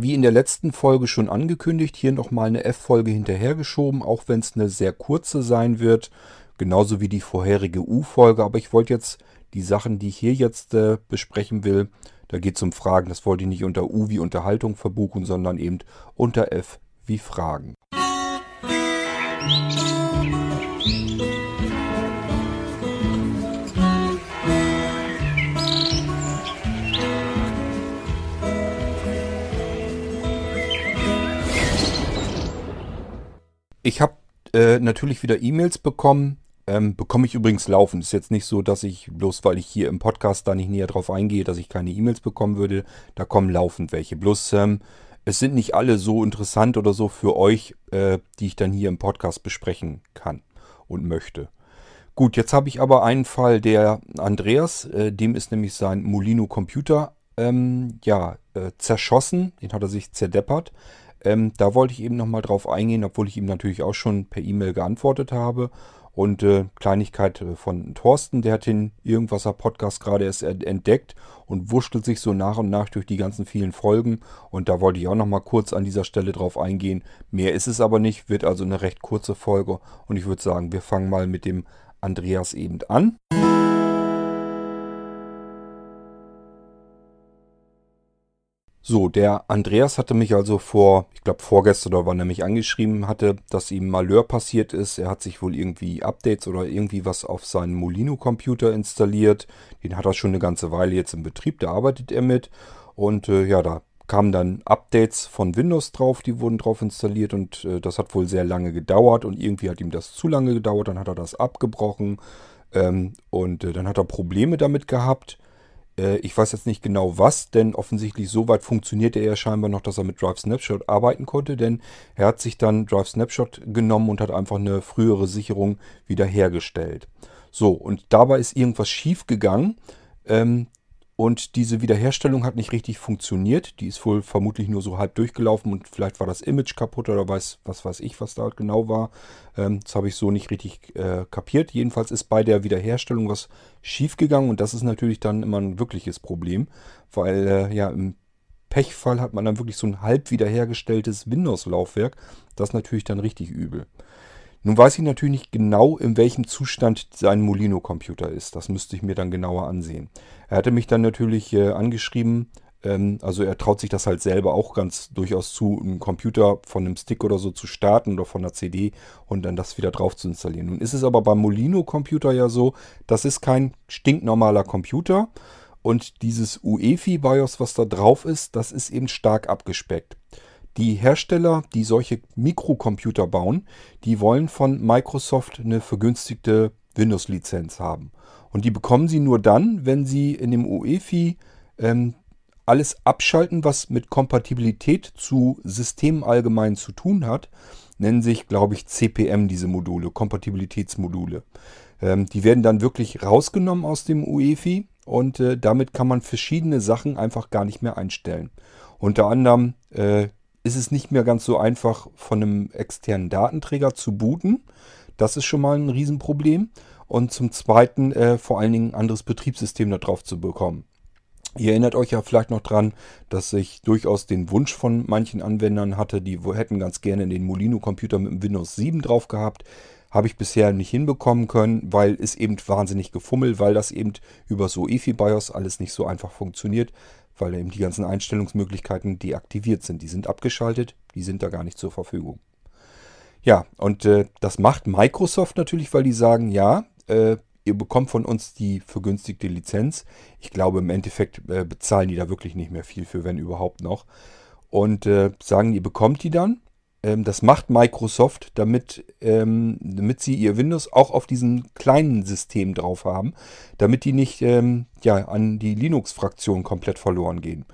Wie in der letzten Folge schon angekündigt, hier nochmal eine F-Folge hinterhergeschoben, auch wenn es eine sehr kurze sein wird, genauso wie die vorherige U-Folge. Aber ich wollte jetzt die Sachen, die ich hier jetzt äh, besprechen will, da geht es um Fragen, das wollte ich nicht unter U wie Unterhaltung verbuchen, sondern eben unter F wie Fragen. Ich habe äh, natürlich wieder E-Mails bekommen. Ähm, bekomme ich übrigens laufend. Ist jetzt nicht so, dass ich, bloß weil ich hier im Podcast da nicht näher drauf eingehe, dass ich keine E-Mails bekommen würde. Da kommen laufend welche. Bloß ähm, es sind nicht alle so interessant oder so für euch, äh, die ich dann hier im Podcast besprechen kann und möchte. Gut, jetzt habe ich aber einen Fall, der Andreas, äh, dem ist nämlich sein Molino Computer ähm, ja, äh, zerschossen. Den hat er sich zerdeppert. Ähm, da wollte ich eben nochmal drauf eingehen, obwohl ich ihm natürlich auch schon per E-Mail geantwortet habe. Und äh, Kleinigkeit äh, von Thorsten, der hat den Irgendwasser Podcast gerade erst entdeckt und wurschtelt sich so nach und nach durch die ganzen vielen Folgen. Und da wollte ich auch nochmal kurz an dieser Stelle drauf eingehen. Mehr ist es aber nicht, wird also eine recht kurze Folge. Und ich würde sagen, wir fangen mal mit dem Andreas eben an. So, der Andreas hatte mich also vor, ich glaube vorgestern oder wann er mich angeschrieben hatte, dass ihm Malheur passiert ist. Er hat sich wohl irgendwie Updates oder irgendwie was auf seinen Molino-Computer installiert. Den hat er schon eine ganze Weile jetzt im Betrieb, da arbeitet er mit. Und äh, ja, da kamen dann Updates von Windows drauf, die wurden drauf installiert und äh, das hat wohl sehr lange gedauert und irgendwie hat ihm das zu lange gedauert, dann hat er das abgebrochen ähm, und äh, dann hat er Probleme damit gehabt ich weiß jetzt nicht genau was, denn offensichtlich so weit funktionierte er scheinbar noch, dass er mit Drive Snapshot arbeiten konnte, denn er hat sich dann Drive Snapshot genommen und hat einfach eine frühere Sicherung wiederhergestellt. So, und dabei ist irgendwas schief gegangen. Ähm, und diese Wiederherstellung hat nicht richtig funktioniert. Die ist wohl vermutlich nur so halb durchgelaufen und vielleicht war das Image kaputt oder weiß, was weiß ich, was da genau war. Ähm, das habe ich so nicht richtig äh, kapiert. Jedenfalls ist bei der Wiederherstellung was schiefgegangen und das ist natürlich dann immer ein wirkliches Problem, weil äh, ja im Pechfall hat man dann wirklich so ein halb wiederhergestelltes Windows-Laufwerk. Das ist natürlich dann richtig übel. Nun weiß ich natürlich nicht genau, in welchem Zustand sein Molino-Computer ist. Das müsste ich mir dann genauer ansehen. Er hatte mich dann natürlich äh, angeschrieben, ähm, also er traut sich das halt selber auch ganz durchaus zu, einen Computer von einem Stick oder so zu starten oder von einer CD und dann das wieder drauf zu installieren. Nun ist es aber beim Molino-Computer ja so, das ist kein stinknormaler Computer und dieses UEFI BIOS, was da drauf ist, das ist eben stark abgespeckt. Die Hersteller, die solche Mikrocomputer bauen, die wollen von Microsoft eine vergünstigte Windows-Lizenz haben. Und die bekommen sie nur dann, wenn sie in dem UEFI ähm, alles abschalten, was mit Kompatibilität zu Systemen allgemein zu tun hat. Nennen sich, glaube ich, CPM diese Module, Kompatibilitätsmodule. Ähm, die werden dann wirklich rausgenommen aus dem UEFI und äh, damit kann man verschiedene Sachen einfach gar nicht mehr einstellen. Unter anderem äh, ist es nicht mehr ganz so einfach, von einem externen Datenträger zu booten. Das ist schon mal ein Riesenproblem. Und zum Zweiten äh, vor allen Dingen ein anderes Betriebssystem darauf zu bekommen. Ihr erinnert euch ja vielleicht noch dran, dass ich durchaus den Wunsch von manchen Anwendern hatte, die hätten ganz gerne den Molino-Computer mit dem Windows 7 drauf gehabt. Habe ich bisher nicht hinbekommen können, weil es eben wahnsinnig gefummelt, weil das eben über so EFI BIOS alles nicht so einfach funktioniert weil eben die ganzen Einstellungsmöglichkeiten deaktiviert sind. Die sind abgeschaltet, die sind da gar nicht zur Verfügung. Ja, und äh, das macht Microsoft natürlich, weil die sagen, ja, äh, ihr bekommt von uns die vergünstigte Lizenz. Ich glaube, im Endeffekt äh, bezahlen die da wirklich nicht mehr viel für, wenn überhaupt noch. Und äh, sagen, ihr bekommt die dann ähm, das macht Microsoft, damit, ähm, damit sie ihr Windows auch auf diesen kleinen System drauf haben, damit die nicht ähm, ja, an die Linux-Fraktion komplett verloren gehen.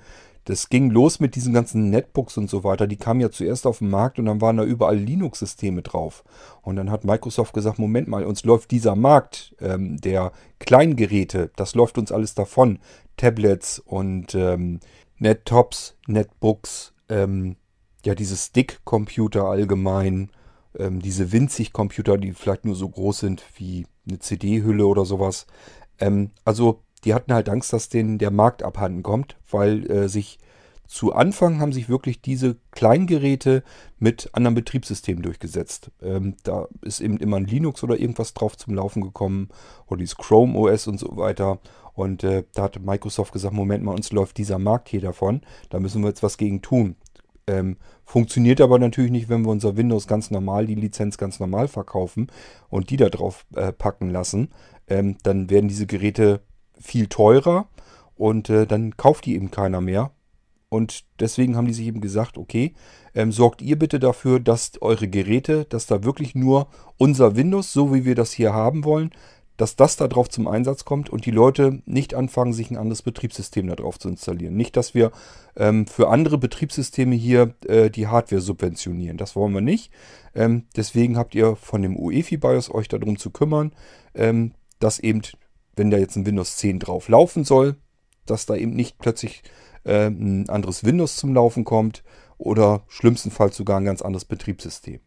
Das ging los mit diesen ganzen Netbooks und so weiter. Die kamen ja zuerst auf den Markt und dann waren da überall Linux-Systeme drauf. Und dann hat Microsoft gesagt, Moment mal, uns läuft dieser Markt ähm, der Kleingeräte, das läuft uns alles davon. Tablets und ähm, Nettops, Netbooks, ähm, ja, diese Stick-Computer allgemein, ähm, diese winzig Computer, die vielleicht nur so groß sind wie eine CD-Hülle oder sowas. Ähm, also die hatten halt Angst, dass denen der Markt abhanden kommt, weil äh, sich zu Anfang haben sich wirklich diese Kleingeräte mit anderen Betriebssystemen durchgesetzt. Ähm, da ist eben immer ein Linux oder irgendwas drauf zum Laufen gekommen oder dieses Chrome OS und so weiter. Und äh, da hat Microsoft gesagt, Moment mal, uns läuft dieser Markt hier davon, da müssen wir jetzt was gegen tun. Ähm, funktioniert aber natürlich nicht, wenn wir unser Windows ganz normal, die Lizenz ganz normal verkaufen und die da drauf äh, packen lassen. Ähm, dann werden diese Geräte viel teurer und äh, dann kauft die eben keiner mehr. Und deswegen haben die sich eben gesagt, okay, ähm, sorgt ihr bitte dafür, dass eure Geräte, dass da wirklich nur unser Windows, so wie wir das hier haben wollen, dass das da drauf zum Einsatz kommt und die Leute nicht anfangen, sich ein anderes Betriebssystem da drauf zu installieren. Nicht, dass wir ähm, für andere Betriebssysteme hier äh, die Hardware subventionieren. Das wollen wir nicht. Ähm, deswegen habt ihr von dem UEFI BIOS euch darum zu kümmern, ähm, dass eben, wenn da jetzt ein Windows 10 drauf laufen soll, dass da eben nicht plötzlich äh, ein anderes Windows zum Laufen kommt oder schlimmstenfalls sogar ein ganz anderes Betriebssystem.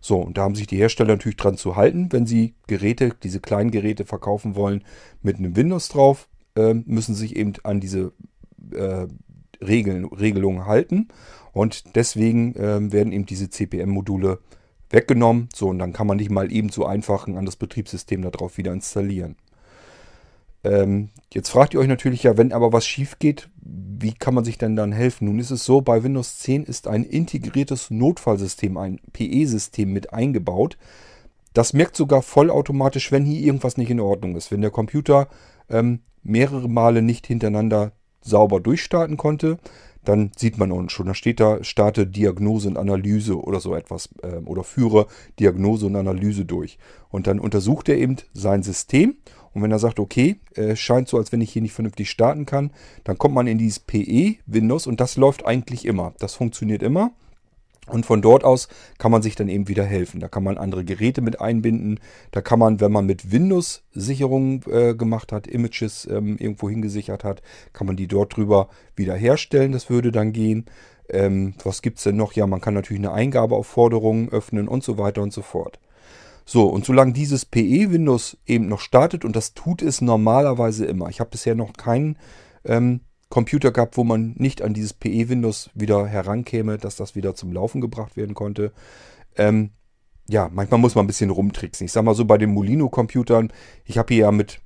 So, und da haben sich die Hersteller natürlich dran zu halten. Wenn sie Geräte, diese kleinen Geräte verkaufen wollen mit einem Windows drauf, äh, müssen sie sich eben an diese äh, Regeln, Regelungen halten. Und deswegen äh, werden eben diese CPM-Module weggenommen. So, und dann kann man nicht mal eben so einfach ein anderes Betriebssystem darauf wieder installieren. Ähm, jetzt fragt ihr euch natürlich ja, wenn aber was schief geht, wie kann man sich denn dann helfen? Nun ist es so, bei Windows 10 ist ein integriertes Notfallsystem, ein PE-System mit eingebaut. Das merkt sogar vollautomatisch, wenn hier irgendwas nicht in Ordnung ist. Wenn der Computer ähm, mehrere Male nicht hintereinander sauber durchstarten konnte, dann sieht man uns schon. Da steht da, starte Diagnose und Analyse oder so etwas äh, oder führe Diagnose und Analyse durch. Und dann untersucht er eben sein System und wenn er sagt, okay, äh, scheint so, als wenn ich hier nicht vernünftig starten kann, dann kommt man in dieses PE Windows und das läuft eigentlich immer. Das funktioniert immer. Und von dort aus kann man sich dann eben wieder helfen. Da kann man andere Geräte mit einbinden. Da kann man, wenn man mit Windows-Sicherungen äh, gemacht hat, Images ähm, irgendwo hingesichert hat, kann man die dort drüber wiederherstellen. Das würde dann gehen. Ähm, was gibt es denn noch? Ja, man kann natürlich eine Eingabeaufforderung öffnen und so weiter und so fort. So, und solange dieses PE-Windows eben noch startet, und das tut es normalerweise immer. Ich habe bisher noch keinen ähm, Computer gehabt, wo man nicht an dieses PE-Windows wieder herankäme, dass das wieder zum Laufen gebracht werden konnte. Ähm, ja, manchmal muss man ein bisschen rumtricksen. Ich sag mal so bei den Molino-Computern, ich habe hier ja mit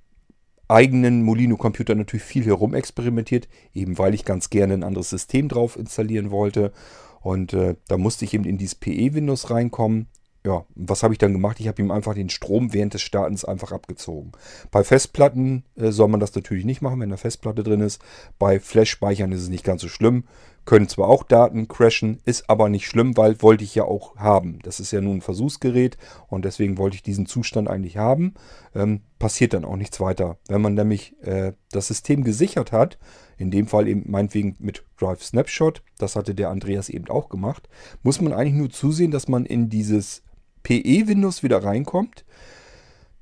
eigenen Molino-Computern natürlich viel herumexperimentiert, eben weil ich ganz gerne ein anderes System drauf installieren wollte. Und äh, da musste ich eben in dieses PE-Windows reinkommen ja, was habe ich dann gemacht? Ich habe ihm einfach den Strom während des Startens einfach abgezogen. Bei Festplatten äh, soll man das natürlich nicht machen, wenn eine Festplatte drin ist. Bei Flash-Speichern ist es nicht ganz so schlimm. Können zwar auch Daten crashen, ist aber nicht schlimm, weil wollte ich ja auch haben. Das ist ja nun ein Versuchsgerät und deswegen wollte ich diesen Zustand eigentlich haben. Ähm, passiert dann auch nichts weiter. Wenn man nämlich äh, das System gesichert hat, in dem Fall eben meinetwegen mit Drive Snapshot, das hatte der Andreas eben auch gemacht, muss man eigentlich nur zusehen, dass man in dieses PE-Windows wieder reinkommt.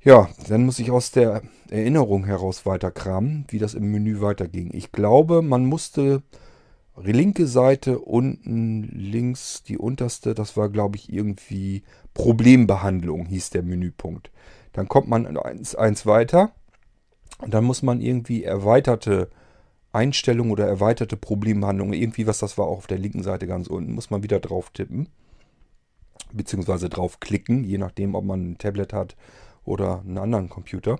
Ja, dann muss ich aus der Erinnerung heraus weiterkramen, wie das im Menü weiterging. Ich glaube, man musste linke Seite unten links, die unterste, das war glaube ich irgendwie Problembehandlung, hieß der Menüpunkt. Dann kommt man eins, eins weiter und dann muss man irgendwie erweiterte Einstellungen oder erweiterte Problembehandlung, irgendwie was das war auch auf der linken Seite ganz unten, muss man wieder drauf tippen beziehungsweise draufklicken, je nachdem, ob man ein Tablet hat oder einen anderen Computer.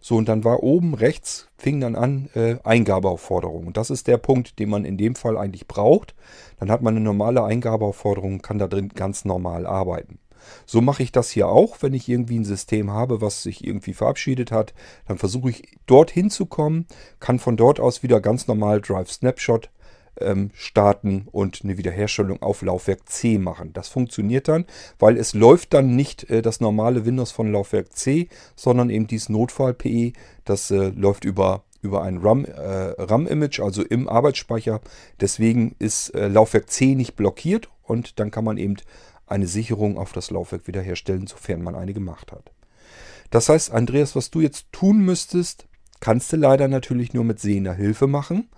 So, und dann war oben rechts, fing dann an, äh, Eingabeaufforderung. Und das ist der Punkt, den man in dem Fall eigentlich braucht. Dann hat man eine normale Eingabeaufforderung, kann da drin ganz normal arbeiten. So mache ich das hier auch, wenn ich irgendwie ein System habe, was sich irgendwie verabschiedet hat. Dann versuche ich dorthin zu kommen, kann von dort aus wieder ganz normal Drive Snapshot ähm, starten und eine Wiederherstellung auf Laufwerk C machen. Das funktioniert dann, weil es läuft dann nicht äh, das normale Windows von Laufwerk C, sondern eben dieses Notfall-PE. Das äh, läuft über über ein RAM-Image, äh, RAM also im Arbeitsspeicher. Deswegen ist äh, Laufwerk C nicht blockiert und dann kann man eben eine Sicherung auf das Laufwerk wiederherstellen, sofern man eine gemacht hat. Das heißt, Andreas, was du jetzt tun müsstest, kannst du leider natürlich nur mit sehender Hilfe machen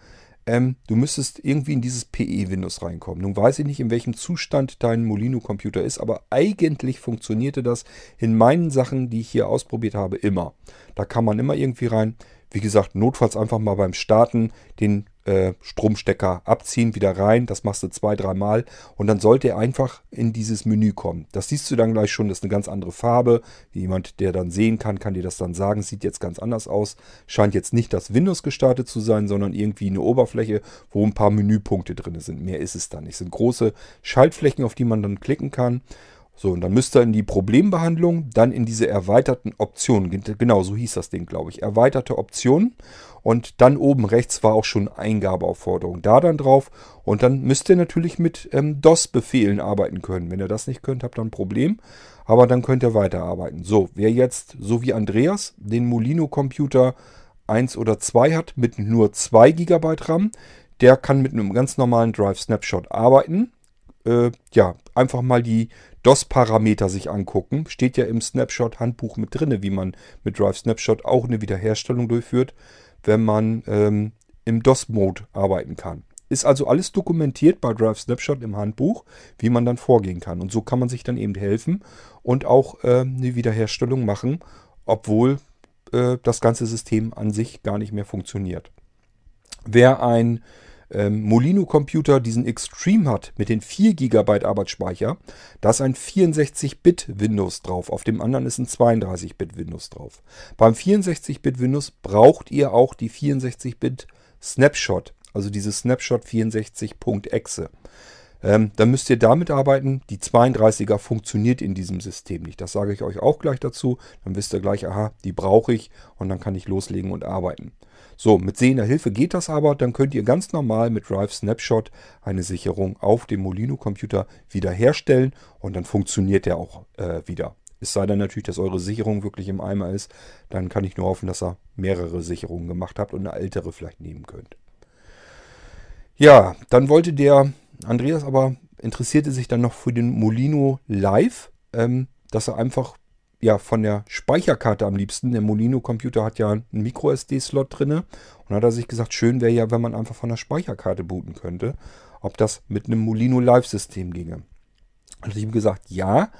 ähm, du müsstest irgendwie in dieses PE-Windows reinkommen. Nun weiß ich nicht, in welchem Zustand dein Molino-Computer ist, aber eigentlich funktionierte das in meinen Sachen, die ich hier ausprobiert habe, immer. Da kann man immer irgendwie rein. Wie gesagt, notfalls einfach mal beim Starten den äh, Stromstecker abziehen, wieder rein. Das machst du zwei, dreimal und dann sollte er einfach in dieses Menü kommen. Das siehst du dann gleich schon, das ist eine ganz andere Farbe. Jemand, der dann sehen kann, kann dir das dann sagen. Sieht jetzt ganz anders aus. Scheint jetzt nicht das Windows gestartet zu sein, sondern irgendwie eine Oberfläche, wo ein paar Menüpunkte drin sind. Mehr ist es dann nicht. Es sind große Schaltflächen, auf die man dann klicken kann. So, und dann müsst ihr in die Problembehandlung, dann in diese erweiterten Optionen. Genau, so hieß das Ding, glaube ich. Erweiterte Optionen. Und dann oben rechts war auch schon Eingabeaufforderung. Da dann drauf. Und dann müsst ihr natürlich mit ähm, DOS-Befehlen arbeiten können. Wenn ihr das nicht könnt, habt ihr ein Problem. Aber dann könnt ihr weiterarbeiten. So, wer jetzt, so wie Andreas, den Molino-Computer 1 oder 2 hat, mit nur 2 GB RAM, der kann mit einem ganz normalen Drive Snapshot arbeiten. Äh, ja, einfach mal die DOS-Parameter sich angucken. Steht ja im Snapshot-Handbuch mit drin, wie man mit Drive Snapshot auch eine Wiederherstellung durchführt, wenn man ähm, im DOS-Mode arbeiten kann. Ist also alles dokumentiert bei Drive Snapshot im Handbuch, wie man dann vorgehen kann. Und so kann man sich dann eben helfen und auch äh, eine Wiederherstellung machen, obwohl äh, das ganze System an sich gar nicht mehr funktioniert. Wer ein ähm, Molino-Computer diesen Extreme hat mit den 4 GB Arbeitsspeicher, da ist ein 64-Bit Windows drauf. Auf dem anderen ist ein 32-Bit Windows drauf. Beim 64-Bit Windows braucht ihr auch die 64-Bit Snapshot, also diese Snapshot 64.exe. Ähm, dann müsst ihr damit arbeiten. Die 32er funktioniert in diesem System nicht. Das sage ich euch auch gleich dazu. Dann wisst ihr gleich, aha, die brauche ich und dann kann ich loslegen und arbeiten. So, mit sehender Hilfe geht das aber. Dann könnt ihr ganz normal mit Drive Snapshot eine Sicherung auf dem Molino-Computer wiederherstellen und dann funktioniert der auch äh, wieder. Es sei denn natürlich, dass eure Sicherung wirklich im Eimer ist. Dann kann ich nur hoffen, dass ihr mehrere Sicherungen gemacht habt und eine ältere vielleicht nehmen könnt. Ja, dann wollte der Andreas aber interessierte sich dann noch für den Molino Live, ähm, dass er einfach ja von der Speicherkarte am liebsten. Der Molino-Computer hat ja einen Micro-SD-Slot drin. Und hat er sich gesagt, schön wäre ja, wenn man einfach von der Speicherkarte booten könnte. Ob das mit einem Molino Live-System ginge. Hat ich ihm gesagt, ja,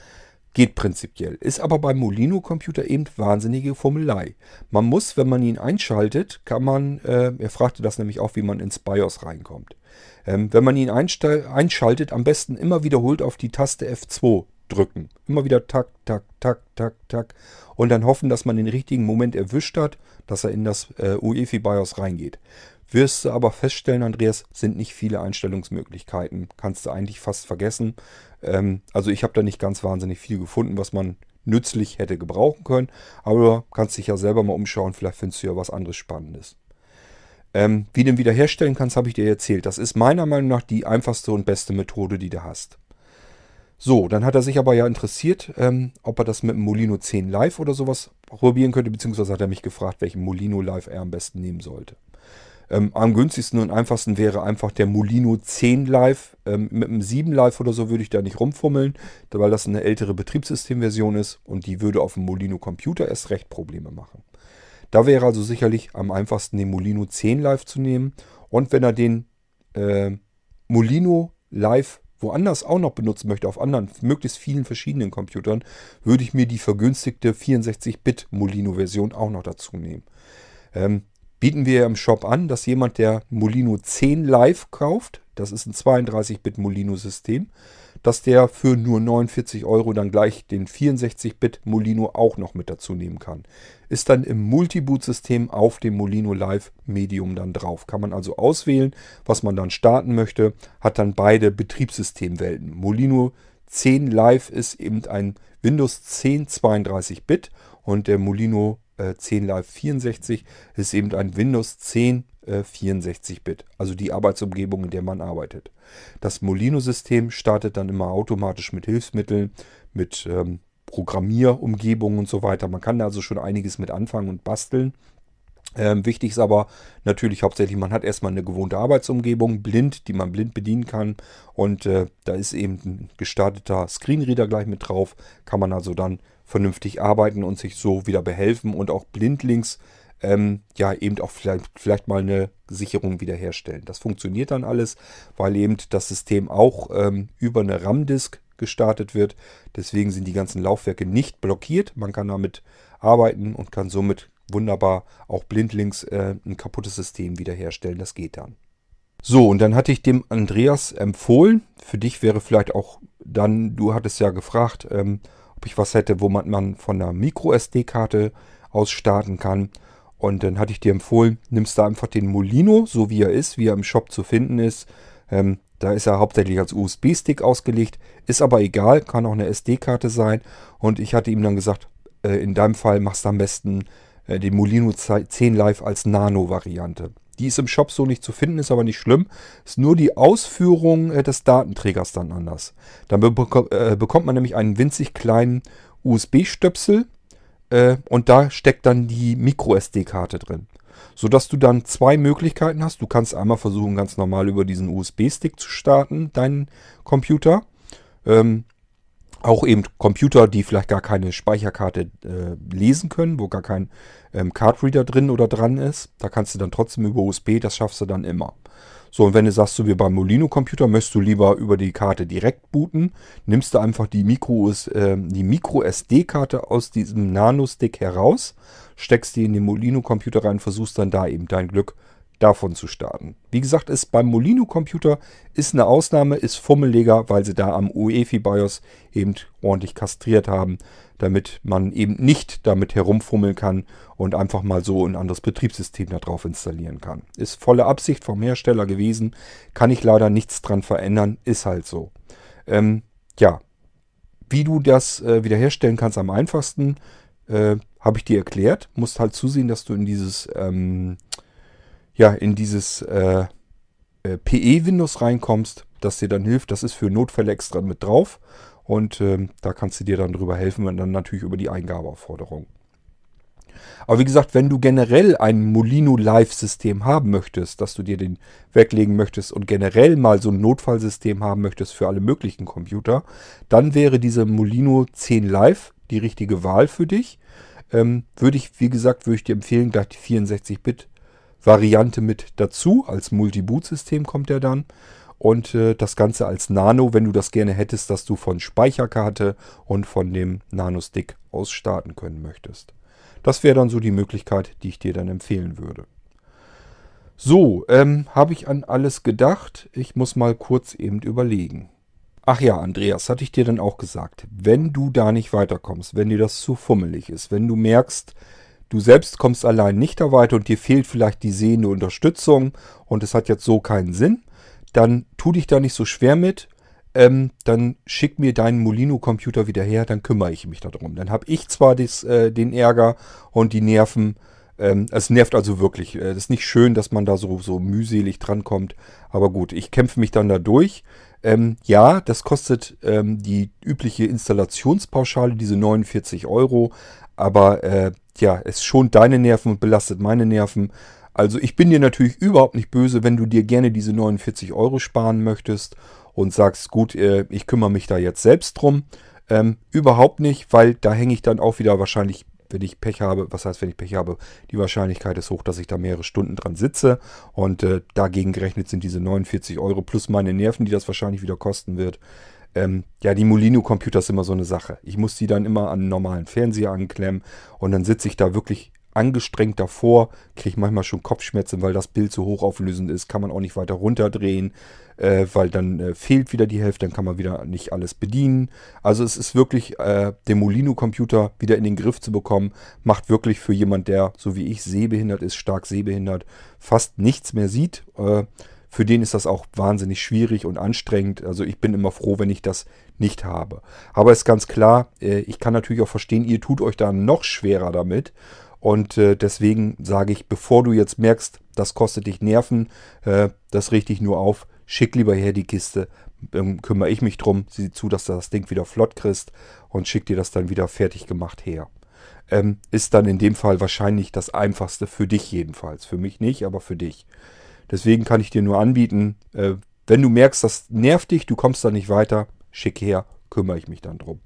geht prinzipiell. Ist aber beim Molino-Computer eben wahnsinnige Formelei. Man muss, wenn man ihn einschaltet, kann man, äh, er fragte das nämlich auch, wie man ins BIOS reinkommt. Ähm, wenn man ihn einschaltet, am besten immer wiederholt auf die Taste F2 drücken. Immer wieder tak, tak, tak, tak, tak. Und dann hoffen, dass man den richtigen Moment erwischt hat, dass er in das äh, UEFI BIOS reingeht. Wirst du aber feststellen, Andreas, sind nicht viele Einstellungsmöglichkeiten. Kannst du eigentlich fast vergessen. Ähm, also ich habe da nicht ganz wahnsinnig viel gefunden, was man nützlich hätte gebrauchen können. Aber kannst dich ja selber mal umschauen. Vielleicht findest du ja was anderes Spannendes. Ähm, wie du ihn wiederherstellen kannst, habe ich dir erzählt. Das ist meiner Meinung nach die einfachste und beste Methode, die du hast. So, dann hat er sich aber ja interessiert, ähm, ob er das mit dem Molino 10 Live oder sowas probieren könnte, beziehungsweise hat er mich gefragt, welchen Molino Live er am besten nehmen sollte. Ähm, am günstigsten und einfachsten wäre einfach der Molino 10 Live. Ähm, mit dem 7 Live oder so würde ich da nicht rumfummeln, weil das eine ältere Betriebssystemversion ist und die würde auf dem Molino Computer erst recht Probleme machen. Da wäre also sicherlich am einfachsten den Molino 10 Live zu nehmen und wenn er den äh, Molino Live woanders auch noch benutzen möchte, auf anderen, möglichst vielen verschiedenen Computern, würde ich mir die vergünstigte 64-Bit Molino-Version auch noch dazu nehmen. Ähm, bieten wir im Shop an, dass jemand, der Molino 10 Live kauft, das ist ein 32-Bit Molino-System, dass der für nur 49 Euro dann gleich den 64-Bit Molino auch noch mit dazu nehmen kann. Ist dann im Multiboot-System auf dem Molino Live Medium dann drauf. Kann man also auswählen, was man dann starten möchte, hat dann beide Betriebssystemwelten. Molino 10 Live ist eben ein Windows 10 32-Bit und der Molino äh, 10 Live 64 ist eben ein Windows 10 äh, 64-Bit, also die Arbeitsumgebung, in der man arbeitet. Das Molino-System startet dann immer automatisch mit Hilfsmitteln, mit ähm, Programmierumgebungen und so weiter. Man kann da also schon einiges mit anfangen und basteln. Ähm, wichtig ist aber natürlich hauptsächlich, man hat erstmal eine gewohnte Arbeitsumgebung, blind, die man blind bedienen kann. Und äh, da ist eben ein gestarteter Screenreader gleich mit drauf. Kann man also dann vernünftig arbeiten und sich so wieder behelfen und auch blindlings ähm, ja eben auch vielleicht, vielleicht mal eine Sicherung wiederherstellen. Das funktioniert dann alles, weil eben das System auch ähm, über eine RAM-Disk gestartet wird. Deswegen sind die ganzen Laufwerke nicht blockiert. Man kann damit arbeiten und kann somit wunderbar auch blindlings äh, ein kaputtes System wiederherstellen. Das geht dann. So, und dann hatte ich dem Andreas empfohlen. Für dich wäre vielleicht auch dann, du hattest ja gefragt, ähm, ob ich was hätte, wo man, man von einer Micro-SD-Karte aus starten kann. Und dann hatte ich dir empfohlen, nimmst da einfach den Molino, so wie er ist, wie er im Shop zu finden ist. Ähm, da ist er hauptsächlich als USB-Stick ausgelegt, ist aber egal, kann auch eine SD-Karte sein. Und ich hatte ihm dann gesagt, äh, in deinem Fall machst du am besten äh, den Molino 10 Live als Nano-Variante. Die ist im Shop so nicht zu finden, ist aber nicht schlimm. Ist nur die Ausführung äh, des Datenträgers dann anders. Dann be äh, bekommt man nämlich einen winzig kleinen USB-Stöpsel äh, und da steckt dann die Micro-SD-Karte drin sodass du dann zwei Möglichkeiten hast. Du kannst einmal versuchen, ganz normal über diesen USB-Stick zu starten, deinen Computer. Ähm, auch eben Computer, die vielleicht gar keine Speicherkarte äh, lesen können, wo gar kein ähm, Cardreader drin oder dran ist. Da kannst du dann trotzdem über USB, das schaffst du dann immer. So, und wenn du sagst, so wie beim Molino-Computer, möchtest du lieber über die Karte direkt booten, nimmst du einfach die Micro, äh, Micro SD-Karte aus diesem Nano-Stick heraus, steckst die in den Molino-Computer rein, versuchst dann da eben dein Glück davon zu starten. Wie gesagt, ist beim Molino-Computer ist eine Ausnahme, ist fummeliger, weil sie da am UEFI BIOS eben ordentlich kastriert haben damit man eben nicht damit herumfummeln kann und einfach mal so ein anderes Betriebssystem darauf installieren kann. Ist volle Absicht vom Hersteller gewesen, kann ich leider nichts dran verändern, ist halt so. Ähm, ja, wie du das äh, wiederherstellen kannst am einfachsten, äh, habe ich dir erklärt. Musst halt zusehen, dass du in dieses, ähm, ja, in dieses äh, äh PE-Windows reinkommst, das dir dann hilft. Das ist für Notfälle extra mit drauf. Und ähm, da kannst du dir dann drüber helfen und dann natürlich über die Eingabeaufforderung. Aber wie gesagt, wenn du generell ein Molino Live-System haben möchtest, dass du dir den weglegen möchtest und generell mal so ein Notfallsystem haben möchtest für alle möglichen Computer, dann wäre diese Molino 10 Live die richtige Wahl für dich. Ähm, würde ich, wie gesagt, würde ich dir empfehlen, gleich die 64-Bit-Variante mit dazu. Als Multi-Boot-System kommt der dann und äh, das Ganze als Nano, wenn du das gerne hättest, dass du von Speicherkarte und von dem Nano-Stick aus starten können möchtest. Das wäre dann so die Möglichkeit, die ich dir dann empfehlen würde. So, ähm, habe ich an alles gedacht? Ich muss mal kurz eben überlegen. Ach ja, Andreas, hatte ich dir dann auch gesagt, wenn du da nicht weiterkommst, wenn dir das zu fummelig ist, wenn du merkst, du selbst kommst allein nicht da weiter und dir fehlt vielleicht die sehende Unterstützung und es hat jetzt so keinen Sinn, dann tu dich da nicht so schwer mit. Ähm, dann schick mir deinen Molino-Computer wieder her, dann kümmere ich mich darum. Dann habe ich zwar des, äh, den Ärger und die Nerven, ähm, es nervt also wirklich. Es ist nicht schön, dass man da so, so mühselig drankommt, aber gut, ich kämpfe mich dann da durch. Ähm, ja, das kostet ähm, die übliche Installationspauschale, diese 49 Euro, aber äh, ja, es schont deine Nerven und belastet meine Nerven. Also ich bin dir natürlich überhaupt nicht böse, wenn du dir gerne diese 49 Euro sparen möchtest und sagst, gut, äh, ich kümmere mich da jetzt selbst drum. Ähm, überhaupt nicht, weil da hänge ich dann auch wieder wahrscheinlich, wenn ich Pech habe, was heißt, wenn ich Pech habe, die Wahrscheinlichkeit ist hoch, dass ich da mehrere Stunden dran sitze. Und äh, dagegen gerechnet sind diese 49 Euro plus meine Nerven, die das wahrscheinlich wieder kosten wird. Ähm, ja, die Molino-Computer ist immer so eine Sache. Ich muss die dann immer an einen normalen Fernseher anklemmen und dann sitze ich da wirklich angestrengt davor, kriege manchmal schon Kopfschmerzen, weil das Bild so hochauflösend ist, kann man auch nicht weiter runterdrehen, äh, weil dann äh, fehlt wieder die Hälfte, dann kann man wieder nicht alles bedienen. Also es ist wirklich, äh, den Molino-Computer wieder in den Griff zu bekommen, macht wirklich für jemand, der so wie ich sehbehindert ist, stark sehbehindert, fast nichts mehr sieht. Für den ist das auch wahnsinnig schwierig und anstrengend. Also ich bin immer froh, wenn ich das nicht habe. Aber ist ganz klar, äh, ich kann natürlich auch verstehen, ihr tut euch da noch schwerer damit. Und äh, deswegen sage ich, bevor du jetzt merkst, das kostet dich Nerven, äh, das richte ich nur auf, schick lieber her die Kiste, ähm, kümmere ich mich drum, sieh zu, dass du das Ding wieder flott kriegst und schick dir das dann wieder fertig gemacht her. Ähm, ist dann in dem Fall wahrscheinlich das einfachste für dich jedenfalls. Für mich nicht, aber für dich. Deswegen kann ich dir nur anbieten, äh, wenn du merkst, das nervt dich, du kommst da nicht weiter, schick her, kümmere ich mich dann drum.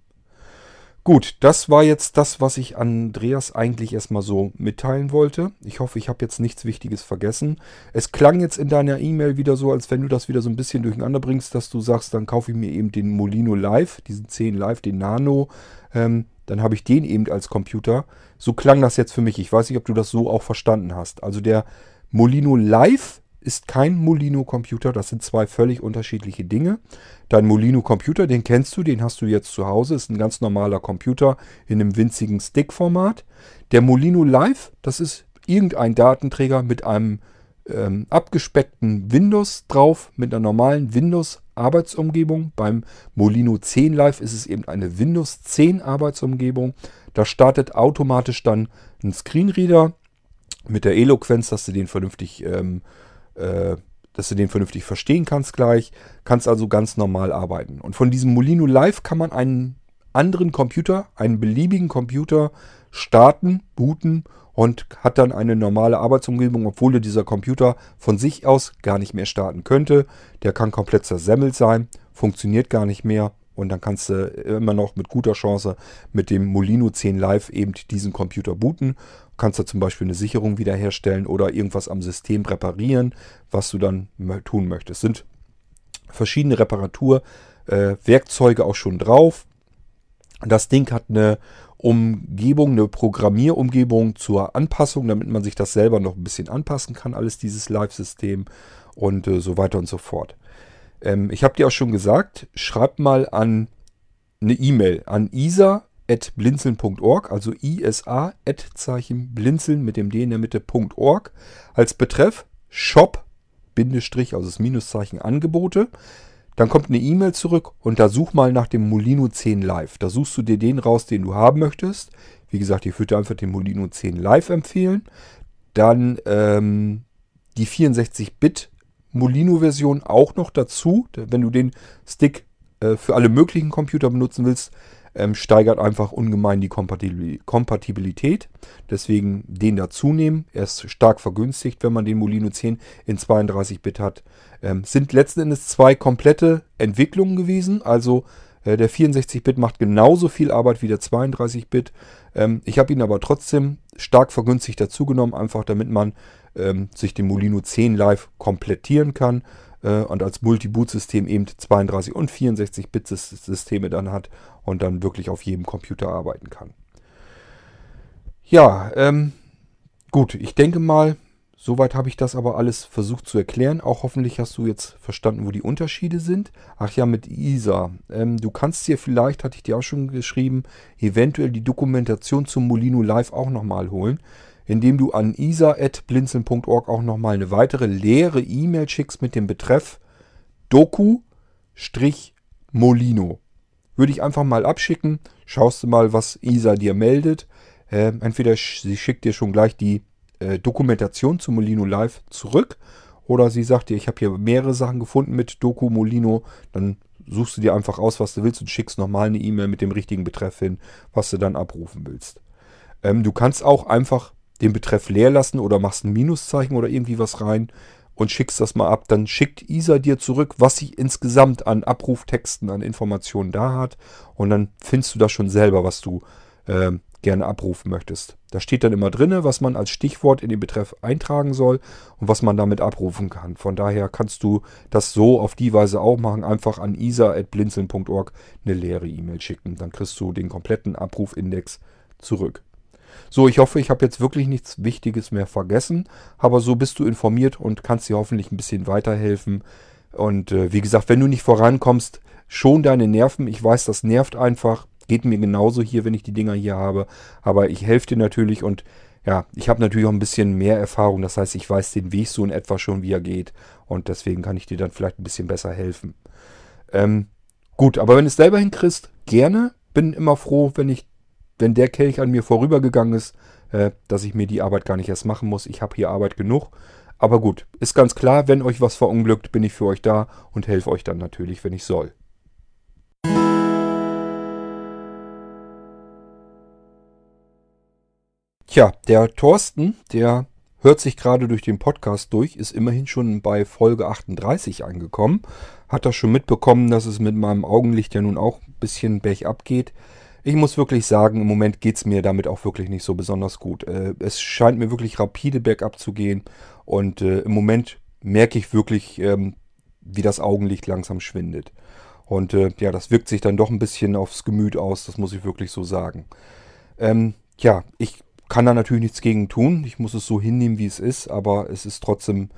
Gut, das war jetzt das, was ich Andreas eigentlich erstmal so mitteilen wollte. Ich hoffe, ich habe jetzt nichts Wichtiges vergessen. Es klang jetzt in deiner E-Mail wieder so, als wenn du das wieder so ein bisschen durcheinander bringst, dass du sagst, dann kaufe ich mir eben den Molino Live, diesen 10 Live, den Nano. Ähm, dann habe ich den eben als Computer. So klang das jetzt für mich. Ich weiß nicht, ob du das so auch verstanden hast. Also der Molino Live ist kein Molino-Computer, das sind zwei völlig unterschiedliche Dinge. Dein Molino-Computer, den kennst du, den hast du jetzt zu Hause, ist ein ganz normaler Computer in einem winzigen Stick-Format. Der Molino Live, das ist irgendein Datenträger mit einem ähm, abgespeckten Windows drauf, mit einer normalen Windows-Arbeitsumgebung. Beim Molino 10 Live ist es eben eine Windows 10 Arbeitsumgebung. Da startet automatisch dann ein Screenreader mit der Eloquenz, dass du den vernünftig ähm, äh, dass du den vernünftig verstehen kannst gleich. Kannst also ganz normal arbeiten. Und von diesem Molino Live kann man einen anderen Computer, einen beliebigen Computer starten, booten und hat dann eine normale Arbeitsumgebung, obwohl dieser Computer von sich aus gar nicht mehr starten könnte. Der kann komplett zersemmelt sein, funktioniert gar nicht mehr und dann kannst du immer noch mit guter Chance mit dem Molino 10 Live eben diesen Computer booten kannst du zum Beispiel eine Sicherung wiederherstellen oder irgendwas am System reparieren, was du dann tun möchtest. Sind verschiedene Reparaturwerkzeuge äh, auch schon drauf. Das Ding hat eine Umgebung, eine Programmierumgebung zur Anpassung, damit man sich das selber noch ein bisschen anpassen kann, alles dieses Live-System und äh, so weiter und so fort. Ähm, ich habe dir auch schon gesagt, schreib mal an eine E-Mail an isa blinzeln.org, also isa Zeichen blinzeln mit dem D in der Mitte.org als Betreff Shop Bindestrich, also das Minuszeichen Angebote. Dann kommt eine E-Mail zurück und da such mal nach dem Molino 10 Live. Da suchst du dir den raus, den du haben möchtest. Wie gesagt, ich würde einfach den Molino 10 Live empfehlen. Dann ähm, die 64-Bit Molino-Version auch noch dazu. Wenn du den Stick äh, für alle möglichen Computer benutzen willst, ähm, steigert einfach ungemein die Kompatibilität. Deswegen den dazu nehmen. Er ist stark vergünstigt, wenn man den Molino 10 in 32-Bit hat. Ähm, sind letzten Endes zwei komplette Entwicklungen gewesen. Also äh, der 64-Bit macht genauso viel Arbeit wie der 32-Bit. Ähm, ich habe ihn aber trotzdem stark vergünstigt dazu genommen, einfach damit man ähm, sich den Molino 10 live komplettieren kann äh, und als Multi-Boot-System eben 32 und 64-Bit-Systeme dann hat und dann wirklich auf jedem Computer arbeiten kann. Ja, ähm, gut, ich denke mal, soweit habe ich das aber alles versucht zu erklären. Auch hoffentlich hast du jetzt verstanden, wo die Unterschiede sind. Ach ja, mit ISA. Ähm, du kannst dir vielleicht, hatte ich dir auch schon geschrieben, eventuell die Dokumentation zum Molino Live auch nochmal holen indem du an isa.blinzeln.org auch nochmal eine weitere leere E-Mail schickst mit dem Betreff Doku-Molino. Würde ich einfach mal abschicken. Schaust du mal, was Isa dir meldet. Äh, entweder sie schickt dir schon gleich die äh, Dokumentation zu Molino Live zurück. Oder sie sagt dir, ich habe hier mehrere Sachen gefunden mit Doku Molino. Dann suchst du dir einfach aus, was du willst und schickst nochmal eine E-Mail mit dem richtigen Betreff hin, was du dann abrufen willst. Ähm, du kannst auch einfach den Betreff leer lassen oder machst ein Minuszeichen oder irgendwie was rein und schickst das mal ab. Dann schickt ISA dir zurück, was sie insgesamt an Abruftexten, an Informationen da hat. Und dann findest du das schon selber, was du äh, gerne abrufen möchtest. Da steht dann immer drin, was man als Stichwort in den Betreff eintragen soll und was man damit abrufen kann. Von daher kannst du das so auf die Weise auch machen. Einfach an isa.blinzeln.org eine leere E-Mail schicken. Dann kriegst du den kompletten Abrufindex zurück. So, ich hoffe, ich habe jetzt wirklich nichts Wichtiges mehr vergessen, aber so bist du informiert und kannst dir hoffentlich ein bisschen weiterhelfen. Und äh, wie gesagt, wenn du nicht vorankommst, schon deine Nerven. Ich weiß, das nervt einfach. Geht mir genauso hier, wenn ich die Dinger hier habe. Aber ich helfe dir natürlich und ja, ich habe natürlich auch ein bisschen mehr Erfahrung. Das heißt, ich weiß den Weg so in etwa schon, wie er geht. Und deswegen kann ich dir dann vielleicht ein bisschen besser helfen. Ähm, gut, aber wenn du es selber hinkriegst, gerne. Bin immer froh, wenn ich wenn der Kelch an mir vorübergegangen ist, äh, dass ich mir die Arbeit gar nicht erst machen muss. Ich habe hier Arbeit genug. Aber gut, ist ganz klar, wenn euch was verunglückt, bin ich für euch da und helfe euch dann natürlich, wenn ich soll. Tja, der Thorsten, der hört sich gerade durch den Podcast durch, ist immerhin schon bei Folge 38 angekommen. Hat das schon mitbekommen, dass es mit meinem Augenlicht ja nun auch ein bisschen bergab geht. Ich muss wirklich sagen, im Moment geht es mir damit auch wirklich nicht so besonders gut. Äh, es scheint mir wirklich rapide bergab zu gehen und äh, im Moment merke ich wirklich, ähm, wie das Augenlicht langsam schwindet. Und äh, ja, das wirkt sich dann doch ein bisschen aufs Gemüt aus, das muss ich wirklich so sagen. Ähm, ja, ich kann da natürlich nichts gegen tun. Ich muss es so hinnehmen, wie es ist, aber es ist trotzdem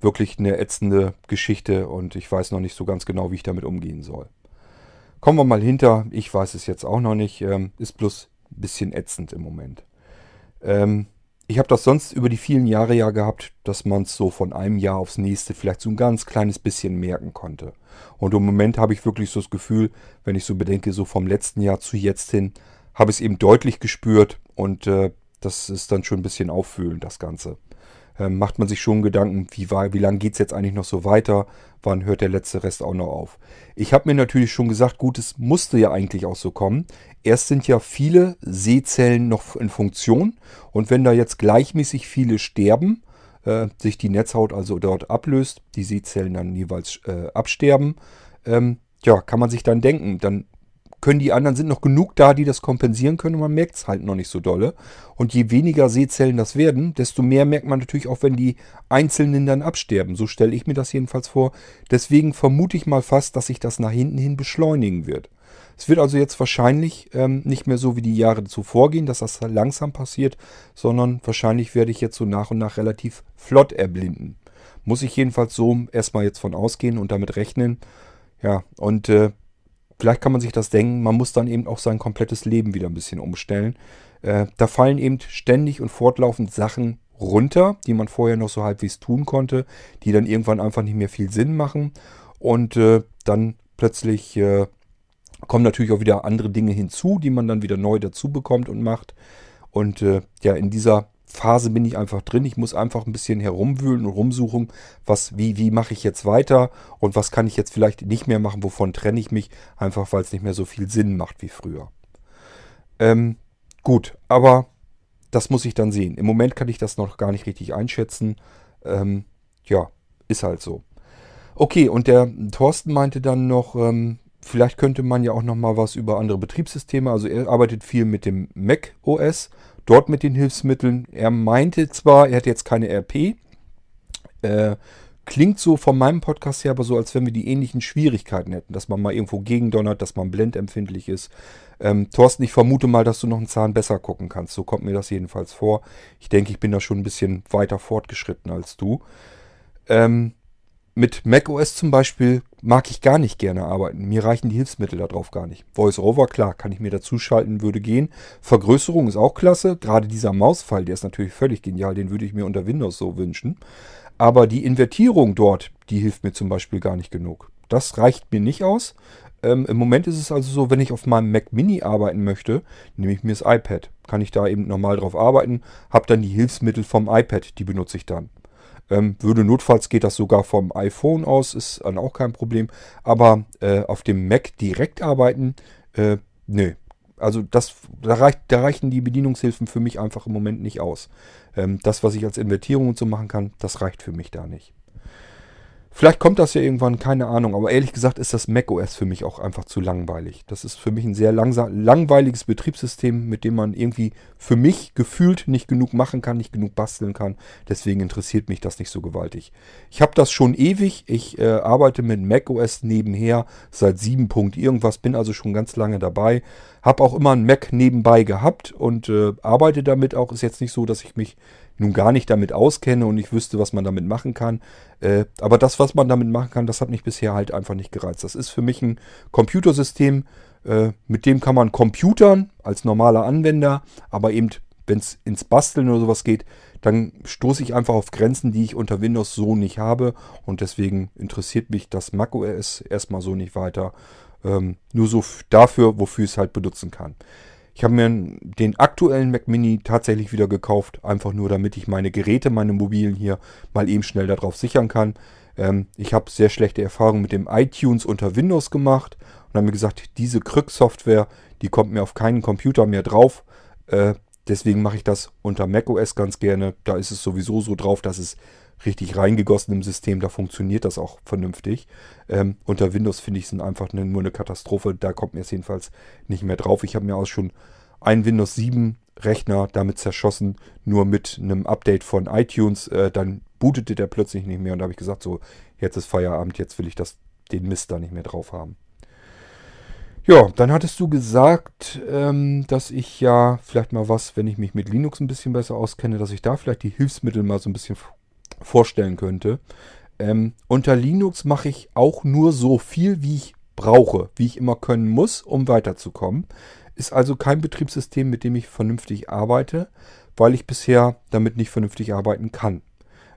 wirklich eine ätzende Geschichte und ich weiß noch nicht so ganz genau, wie ich damit umgehen soll. Kommen wir mal hinter, ich weiß es jetzt auch noch nicht, ähm, ist bloß ein bisschen ätzend im Moment. Ähm, ich habe das sonst über die vielen Jahre ja gehabt, dass man es so von einem Jahr aufs nächste vielleicht so ein ganz kleines bisschen merken konnte. Und im Moment habe ich wirklich so das Gefühl, wenn ich so bedenke, so vom letzten Jahr zu jetzt hin, habe ich es eben deutlich gespürt und äh, das ist dann schon ein bisschen auffühlend, das Ganze macht man sich schon Gedanken, wie, wie lange geht es jetzt eigentlich noch so weiter? Wann hört der letzte Rest auch noch auf? Ich habe mir natürlich schon gesagt, gut, es musste ja eigentlich auch so kommen. Erst sind ja viele Sehzellen noch in Funktion und wenn da jetzt gleichmäßig viele sterben, äh, sich die Netzhaut also dort ablöst, die Sehzellen dann jeweils äh, absterben, ähm, ja, kann man sich dann denken, dann können die anderen, sind noch genug da, die das kompensieren können und man merkt es halt noch nicht so dolle. Und je weniger Sehzellen das werden, desto mehr merkt man natürlich auch, wenn die Einzelnen dann absterben. So stelle ich mir das jedenfalls vor. Deswegen vermute ich mal fast, dass sich das nach hinten hin beschleunigen wird. Es wird also jetzt wahrscheinlich ähm, nicht mehr so wie die Jahre zuvor gehen, dass das langsam passiert, sondern wahrscheinlich werde ich jetzt so nach und nach relativ flott erblinden. Muss ich jedenfalls so erstmal jetzt von ausgehen und damit rechnen. Ja, und äh, Vielleicht kann man sich das denken, man muss dann eben auch sein komplettes Leben wieder ein bisschen umstellen. Äh, da fallen eben ständig und fortlaufend Sachen runter, die man vorher noch so halbwegs tun konnte, die dann irgendwann einfach nicht mehr viel Sinn machen. Und äh, dann plötzlich äh, kommen natürlich auch wieder andere Dinge hinzu, die man dann wieder neu dazu bekommt und macht. Und äh, ja, in dieser Phase bin ich einfach drin. Ich muss einfach ein bisschen herumwühlen und rumsuchen, was, wie, wie mache ich jetzt weiter und was kann ich jetzt vielleicht nicht mehr machen, wovon trenne ich mich, einfach weil es nicht mehr so viel Sinn macht wie früher. Ähm, gut, aber das muss ich dann sehen. Im Moment kann ich das noch gar nicht richtig einschätzen. Ähm, ja, ist halt so. Okay, und der Thorsten meinte dann noch, ähm, vielleicht könnte man ja auch noch mal was über andere Betriebssysteme. Also er arbeitet viel mit dem Mac OS dort mit den Hilfsmitteln. Er meinte zwar, er hat jetzt keine RP. Äh, klingt so von meinem Podcast her aber so, als wenn wir die ähnlichen Schwierigkeiten hätten, dass man mal irgendwo gegendonnert, dass man blendempfindlich ist. Ähm, Thorsten, ich vermute mal, dass du noch einen Zahn besser gucken kannst. So kommt mir das jedenfalls vor. Ich denke, ich bin da schon ein bisschen weiter fortgeschritten als du. Ähm, mit macOS zum Beispiel mag ich gar nicht gerne arbeiten. Mir reichen die Hilfsmittel darauf gar nicht. VoiceOver, klar, kann ich mir dazuschalten, würde gehen. Vergrößerung ist auch klasse. Gerade dieser Mausfall, der ist natürlich völlig genial. Den würde ich mir unter Windows so wünschen. Aber die Invertierung dort, die hilft mir zum Beispiel gar nicht genug. Das reicht mir nicht aus. Ähm, Im Moment ist es also so, wenn ich auf meinem Mac Mini arbeiten möchte, nehme ich mir das iPad. Kann ich da eben normal drauf arbeiten, habe dann die Hilfsmittel vom iPad, die benutze ich dann. Ähm, würde notfalls geht das sogar vom iPhone aus, ist dann auch kein Problem. Aber äh, auf dem Mac direkt arbeiten, äh, nö. Also das, da, reicht, da reichen die Bedienungshilfen für mich einfach im Moment nicht aus. Ähm, das, was ich als Invertierung und so machen kann, das reicht für mich da nicht. Vielleicht kommt das ja irgendwann, keine Ahnung. Aber ehrlich gesagt ist das macOS für mich auch einfach zu langweilig. Das ist für mich ein sehr langsam, langweiliges Betriebssystem, mit dem man irgendwie für mich gefühlt nicht genug machen kann, nicht genug basteln kann. Deswegen interessiert mich das nicht so gewaltig. Ich habe das schon ewig. Ich äh, arbeite mit macOS nebenher seit 7. Punkt irgendwas, bin also schon ganz lange dabei. Habe auch immer einen Mac nebenbei gehabt und äh, arbeite damit auch. Ist jetzt nicht so, dass ich mich nun gar nicht damit auskenne und ich wüsste, was man damit machen kann. Äh, aber das, was man damit machen kann, das hat mich bisher halt einfach nicht gereizt. Das ist für mich ein Computersystem, äh, mit dem kann man computern als normaler Anwender, aber eben, wenn es ins Basteln oder sowas geht, dann stoße ich einfach auf Grenzen, die ich unter Windows so nicht habe. Und deswegen interessiert mich das macOS erstmal so nicht weiter. Ähm, nur so dafür, wofür ich es halt benutzen kann. Ich habe mir den aktuellen Mac Mini tatsächlich wieder gekauft, einfach nur damit ich meine Geräte, meine mobilen hier mal eben schnell darauf sichern kann. Ähm, ich habe sehr schlechte Erfahrungen mit dem iTunes unter Windows gemacht und habe mir gesagt, diese Krück-Software, die kommt mir auf keinen Computer mehr drauf. Äh, deswegen mache ich das unter macOS ganz gerne. Da ist es sowieso so drauf, dass es richtig reingegossen im System. Da funktioniert das auch vernünftig. Ähm, unter Windows finde ich es einfach eine, nur eine Katastrophe. Da kommt mir es jedenfalls nicht mehr drauf. Ich habe mir auch schon einen Windows 7 Rechner damit zerschossen, nur mit einem Update von iTunes. Äh, dann bootete der plötzlich nicht mehr und da habe ich gesagt, so, jetzt ist Feierabend, jetzt will ich das, den Mist da nicht mehr drauf haben. Ja, dann hattest du gesagt, ähm, dass ich ja vielleicht mal was, wenn ich mich mit Linux ein bisschen besser auskenne, dass ich da vielleicht die Hilfsmittel mal so ein bisschen vorstellen könnte. Ähm, unter Linux mache ich auch nur so viel, wie ich brauche, wie ich immer können muss, um weiterzukommen. Ist also kein Betriebssystem, mit dem ich vernünftig arbeite, weil ich bisher damit nicht vernünftig arbeiten kann.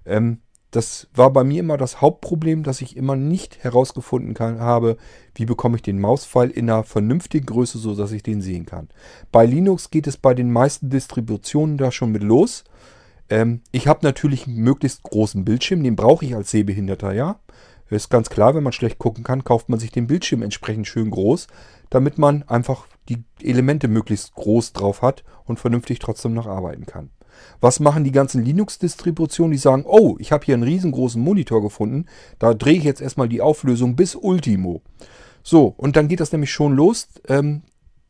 Ähm, das war bei mir immer das Hauptproblem, dass ich immer nicht herausgefunden kann, habe, wie bekomme ich den Mauspfeil in einer vernünftigen Größe, so dass ich den sehen kann. Bei Linux geht es bei den meisten Distributionen da schon mit los. Ähm, ich habe natürlich einen möglichst großen Bildschirm, den brauche ich als Sehbehinderter, ja. Ist ganz klar, wenn man schlecht gucken kann, kauft man sich den Bildschirm entsprechend schön groß, damit man einfach die Elemente möglichst groß drauf hat und vernünftig trotzdem noch arbeiten kann. Was machen die ganzen Linux-Distributionen? Die sagen, oh, ich habe hier einen riesengroßen Monitor gefunden. Da drehe ich jetzt erstmal die Auflösung bis Ultimo. So, und dann geht das nämlich schon los, ähm,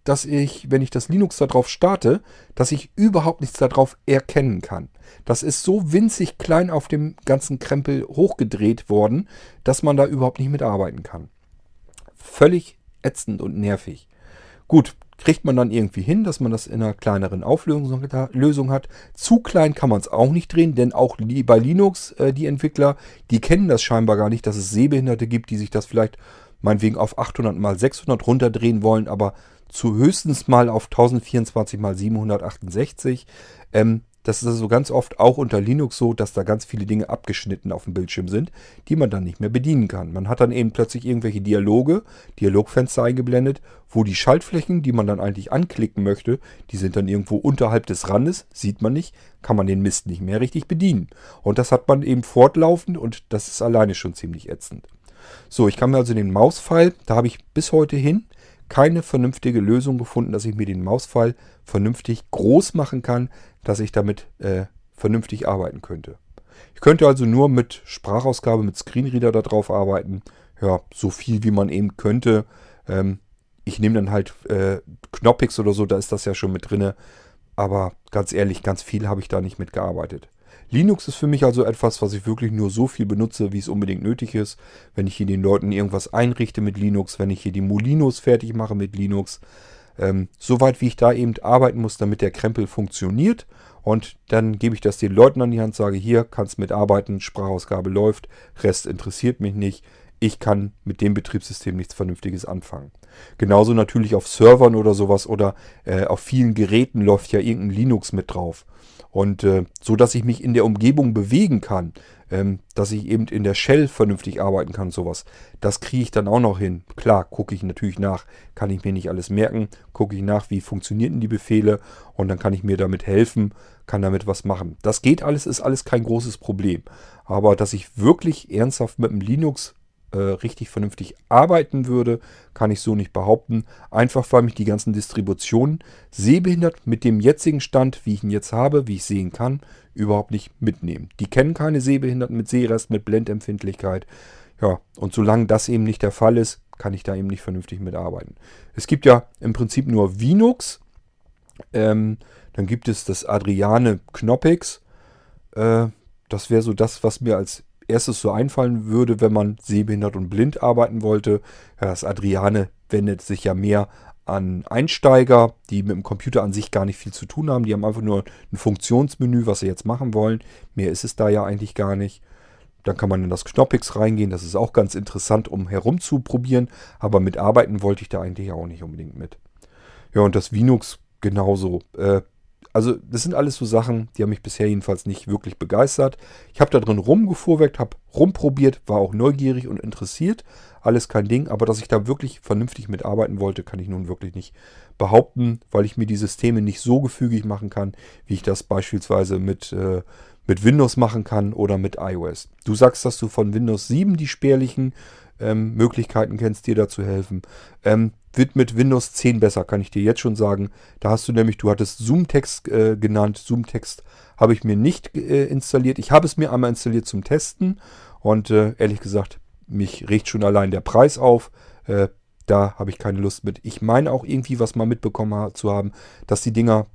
dass ich, wenn ich das Linux darauf starte, dass ich überhaupt nichts darauf erkennen kann. Das ist so winzig klein auf dem ganzen Krempel hochgedreht worden, dass man da überhaupt nicht mitarbeiten kann. Völlig ätzend und nervig. Gut, kriegt man dann irgendwie hin, dass man das in einer kleineren Auflösung hat. Zu klein kann man es auch nicht drehen, denn auch bei Linux, äh, die Entwickler, die kennen das scheinbar gar nicht, dass es Sehbehinderte gibt, die sich das vielleicht meinetwegen auf 800 mal 600 runterdrehen wollen, aber zu höchstens mal auf 1024 mal 768. Ähm, das ist also ganz oft auch unter Linux so, dass da ganz viele Dinge abgeschnitten auf dem Bildschirm sind, die man dann nicht mehr bedienen kann. Man hat dann eben plötzlich irgendwelche Dialoge, Dialogfenster eingeblendet, wo die Schaltflächen, die man dann eigentlich anklicken möchte, die sind dann irgendwo unterhalb des Randes, sieht man nicht, kann man den Mist nicht mehr richtig bedienen. Und das hat man eben fortlaufend und das ist alleine schon ziemlich ätzend. So, ich kann mir also den Mauspfeil, da habe ich bis heute hin keine vernünftige Lösung gefunden, dass ich mir den Mauspfeil vernünftig groß machen kann, dass ich damit äh, vernünftig arbeiten könnte. Ich könnte also nur mit Sprachausgabe, mit Screenreader darauf arbeiten. Ja, so viel wie man eben könnte. Ähm, ich nehme dann halt äh, Knoppix oder so, da ist das ja schon mit drinne. Aber ganz ehrlich, ganz viel habe ich da nicht mitgearbeitet. Linux ist für mich also etwas, was ich wirklich nur so viel benutze, wie es unbedingt nötig ist. Wenn ich hier den Leuten irgendwas einrichte mit Linux, wenn ich hier die Molinos fertig mache mit Linux. Ähm, Soweit wie ich da eben arbeiten muss, damit der Krempel funktioniert. Und dann gebe ich das den Leuten an die Hand, sage hier, kannst mitarbeiten, Sprachausgabe läuft, Rest interessiert mich nicht. Ich kann mit dem Betriebssystem nichts Vernünftiges anfangen. Genauso natürlich auf Servern oder sowas oder äh, auf vielen Geräten läuft ja irgendein Linux mit drauf. Und äh, so, dass ich mich in der Umgebung bewegen kann, ähm, dass ich eben in der Shell vernünftig arbeiten kann, sowas, das kriege ich dann auch noch hin. Klar, gucke ich natürlich nach, kann ich mir nicht alles merken, gucke ich nach, wie funktionierten die Befehle und dann kann ich mir damit helfen, kann damit was machen. Das geht alles, ist alles kein großes Problem. Aber dass ich wirklich ernsthaft mit dem Linux äh, richtig vernünftig arbeiten würde, kann ich so nicht behaupten. Einfach weil mich die ganzen Distributionen sehbehindert mit dem jetzigen Stand, wie ich ihn jetzt habe, wie ich sehen kann, überhaupt nicht mitnehmen. Die kennen keine Sehbehinderten mit Sehrest, mit Blendempfindlichkeit. Ja, und solange das eben nicht der Fall ist, kann ich da eben nicht vernünftig mitarbeiten. Es gibt ja im Prinzip nur Linux. Ähm, dann gibt es das Adriane Knoppix. Äh, das wäre so das, was mir als erstes so einfallen würde, wenn man sehbehindert und blind arbeiten wollte. Das Adriane wendet sich ja mehr an Einsteiger, die mit dem Computer an sich gar nicht viel zu tun haben. Die haben einfach nur ein Funktionsmenü, was sie jetzt machen wollen. Mehr ist es da ja eigentlich gar nicht. Dann kann man in das Knoppix reingehen. Das ist auch ganz interessant, um herumzuprobieren. Aber mitarbeiten wollte ich da eigentlich auch nicht unbedingt mit. Ja, und das Linux genauso. Äh, also das sind alles so Sachen, die haben mich bisher jedenfalls nicht wirklich begeistert. Ich habe da drin rumgefuhrwerkt, habe rumprobiert, war auch neugierig und interessiert. Alles kein Ding, aber dass ich da wirklich vernünftig mitarbeiten wollte, kann ich nun wirklich nicht behaupten, weil ich mir die Systeme nicht so gefügig machen kann, wie ich das beispielsweise mit, äh, mit Windows machen kann oder mit iOS. Du sagst, dass du von Windows 7 die spärlichen ähm, Möglichkeiten kennst, dir da zu helfen. Ähm, wird mit Windows 10 besser, kann ich dir jetzt schon sagen. Da hast du nämlich, du hattest Zoom-Text äh, genannt. Zoom-Text habe ich mir nicht äh, installiert. Ich habe es mir einmal installiert zum Testen und äh, ehrlich gesagt, mich regt schon allein der Preis auf. Äh, da habe ich keine Lust mit. Ich meine auch irgendwie was mal mitbekommen zu haben, dass die Dinger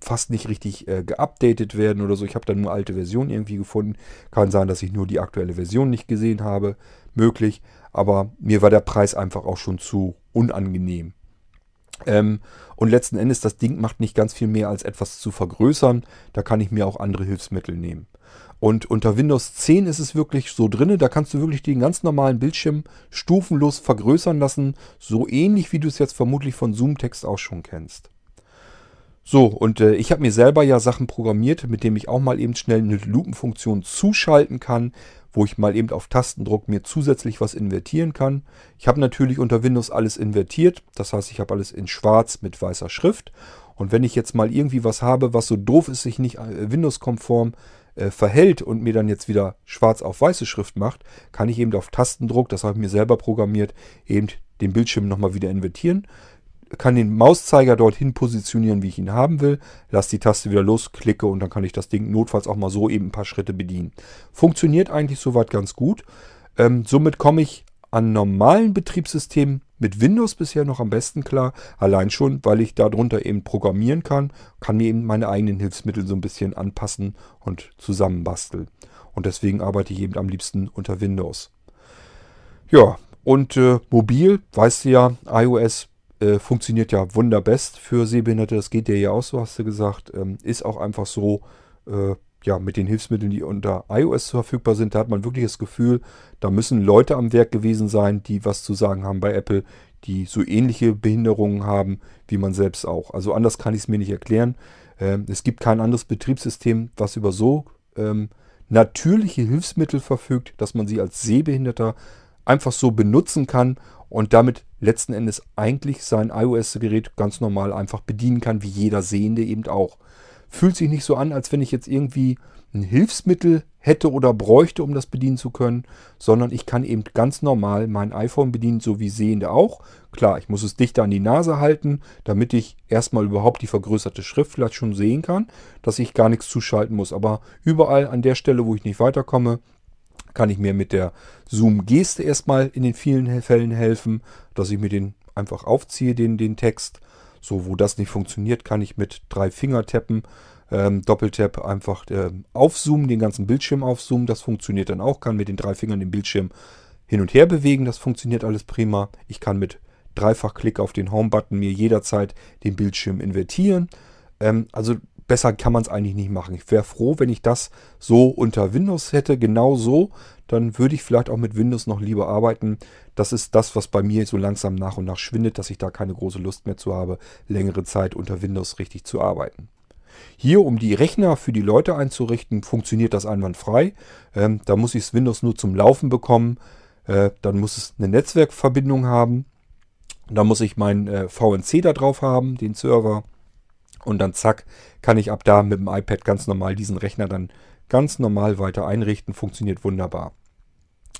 fast nicht richtig äh, geupdatet werden oder so. Ich habe dann nur alte Versionen irgendwie gefunden. Kann sein, dass ich nur die aktuelle Version nicht gesehen habe. Möglich. Aber mir war der Preis einfach auch schon zu unangenehm. Ähm, und letzten Endes, das Ding macht nicht ganz viel mehr als etwas zu vergrößern. Da kann ich mir auch andere Hilfsmittel nehmen. Und unter Windows 10 ist es wirklich so drin, da kannst du wirklich den ganz normalen Bildschirm stufenlos vergrößern lassen, so ähnlich wie du es jetzt vermutlich von Zoom-Text auch schon kennst. So, und äh, ich habe mir selber ja Sachen programmiert, mit denen ich auch mal eben schnell eine Lupenfunktion zuschalten kann, wo ich mal eben auf Tastendruck mir zusätzlich was invertieren kann. Ich habe natürlich unter Windows alles invertiert, das heißt, ich habe alles in schwarz mit weißer Schrift. Und wenn ich jetzt mal irgendwie was habe, was so doof ist, sich nicht äh, Windows-konform äh, verhält und mir dann jetzt wieder schwarz auf weiße Schrift macht, kann ich eben auf Tastendruck, das habe ich mir selber programmiert, eben den Bildschirm nochmal wieder invertieren kann den Mauszeiger dorthin positionieren, wie ich ihn haben will, lasse die Taste wieder los, klicke und dann kann ich das Ding notfalls auch mal so eben ein paar Schritte bedienen. Funktioniert eigentlich soweit ganz gut. Ähm, somit komme ich an normalen Betriebssystemen mit Windows bisher noch am besten klar. Allein schon, weil ich darunter eben programmieren kann, kann mir eben meine eigenen Hilfsmittel so ein bisschen anpassen und zusammenbasteln. Und deswegen arbeite ich eben am liebsten unter Windows. Ja, und äh, mobil, weißt du ja, iOS äh, funktioniert ja wunderbest für Sehbehinderte. Das geht dir ja auch so, hast du gesagt. Ähm, ist auch einfach so, äh, ja, mit den Hilfsmitteln, die unter iOS verfügbar sind, da hat man wirklich das Gefühl, da müssen Leute am Werk gewesen sein, die was zu sagen haben bei Apple, die so ähnliche Behinderungen haben wie man selbst auch. Also anders kann ich es mir nicht erklären. Ähm, es gibt kein anderes Betriebssystem, was über so ähm, natürliche Hilfsmittel verfügt, dass man sie als Sehbehinderter einfach so benutzen kann und damit letzten Endes eigentlich sein iOS-Gerät ganz normal einfach bedienen kann, wie jeder Sehende eben auch. Fühlt sich nicht so an, als wenn ich jetzt irgendwie ein Hilfsmittel hätte oder bräuchte, um das bedienen zu können, sondern ich kann eben ganz normal mein iPhone bedienen, so wie Sehende auch. Klar, ich muss es dichter an die Nase halten, damit ich erstmal überhaupt die vergrößerte Schrift vielleicht schon sehen kann, dass ich gar nichts zuschalten muss. Aber überall an der Stelle, wo ich nicht weiterkomme, kann ich mir mit der Zoom-Geste erstmal in den vielen Fällen helfen, dass ich mir den einfach aufziehe, den, den Text. So, wo das nicht funktioniert, kann ich mit drei Fingertappen, ähm, Doppeltap einfach äh, aufzoomen, den ganzen Bildschirm aufzoomen. Das funktioniert dann auch. Kann mit den drei Fingern den Bildschirm hin und her bewegen. Das funktioniert alles prima. Ich kann mit Dreifachklick auf den Home-Button mir jederzeit den Bildschirm invertieren. Ähm, also besser kann man es eigentlich nicht machen. Ich wäre froh, wenn ich das so unter Windows hätte, genau so. Dann würde ich vielleicht auch mit Windows noch lieber arbeiten. Das ist das, was bei mir so langsam nach und nach schwindet, dass ich da keine große Lust mehr zu habe, längere Zeit unter Windows richtig zu arbeiten. Hier, um die Rechner für die Leute einzurichten, funktioniert das einwandfrei. Ähm, da muss ich das Windows nur zum Laufen bekommen. Äh, dann muss es eine Netzwerkverbindung haben. Da muss ich meinen äh, VNC da drauf haben, den Server. Und dann zack, kann ich ab da mit dem iPad ganz normal diesen Rechner dann ganz normal weiter einrichten. Funktioniert wunderbar.